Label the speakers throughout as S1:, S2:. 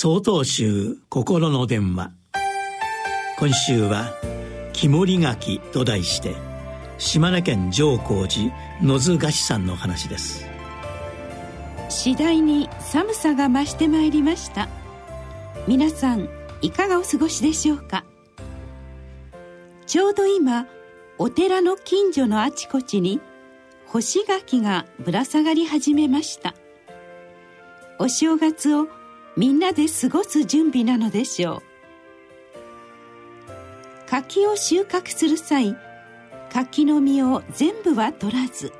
S1: 総統集心の電話。今週は「木彫り柿」と題して島根県上皇寺野津菓子さんの話です。
S2: 次第に寒さが増してまいりました。皆さんいかがお過ごしでしょうか？ちょうど今お寺の近所のあちこちに干し柿がぶら下がり始めました。お正月をみんなで過ごす準備なのでしょう。柿を収穫する際柿の実を全部は取らず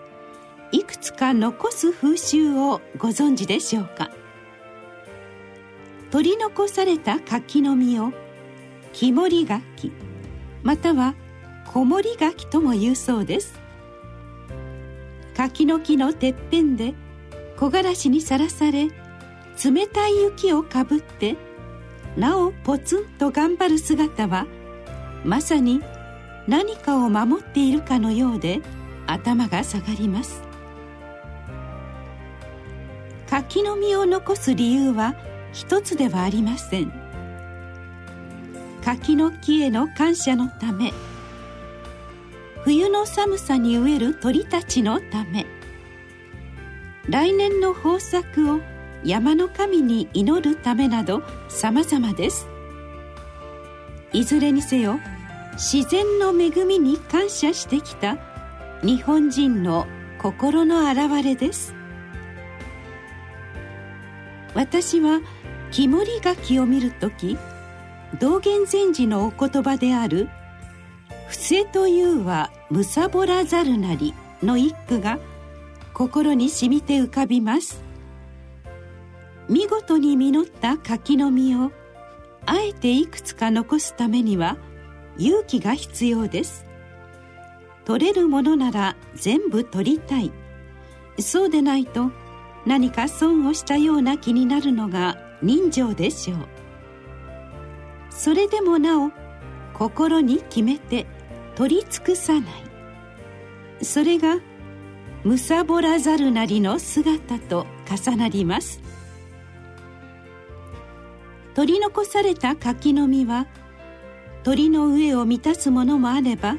S2: いくつか残す風習をご存知でしょうか？取り残された柿の実を木彫り柿または木彫り柿とも言うそうです。柿の木のてっぺんで木枯らしにさらされ冷たい雪をかぶってなおポツンと頑張る姿はまさに何かを守っているかのようで頭が下がります。柿の実を残す理由は一つではありません。柿の木への感謝のため冬の寒さに飢える鳥たちのため来年の豊作を山の神に祈るためなど様々です。いずれにせよ自然の恵みに感謝してきた日本人の心の表れです。私は木彫り柿を見るとき道元禅師のお言葉である「伏せというはむさぼらざるなり」の一句が心に染みて浮かびます。見事に実った柿の実をあえていくつか残すためには勇気が必要です。取れるものなら全部取りたい。そうでないと何か損をしたような気になるのが人情でしょう。それでもなお心に決めて取り尽くさない。それがむさぼらざるなりの姿と重なります。取り残された柿の実は鳥の上を満たすものもあれば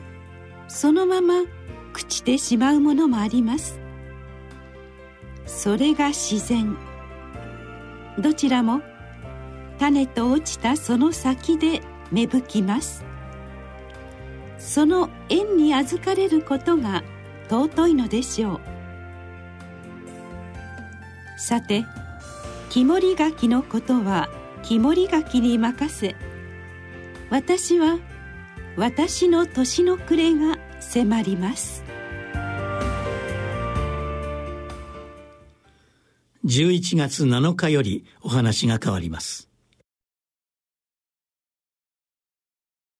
S2: そのまま朽ちてしまうものもあります。それが自然。どちらも種と落ちたその先で芽吹きます。その縁に預かれることが尊いのでしょう。さて木彫り柿のことは木彫り柿に任せ私は私の年の暮れが迫ります。
S1: 11月7日よりお話が変わります。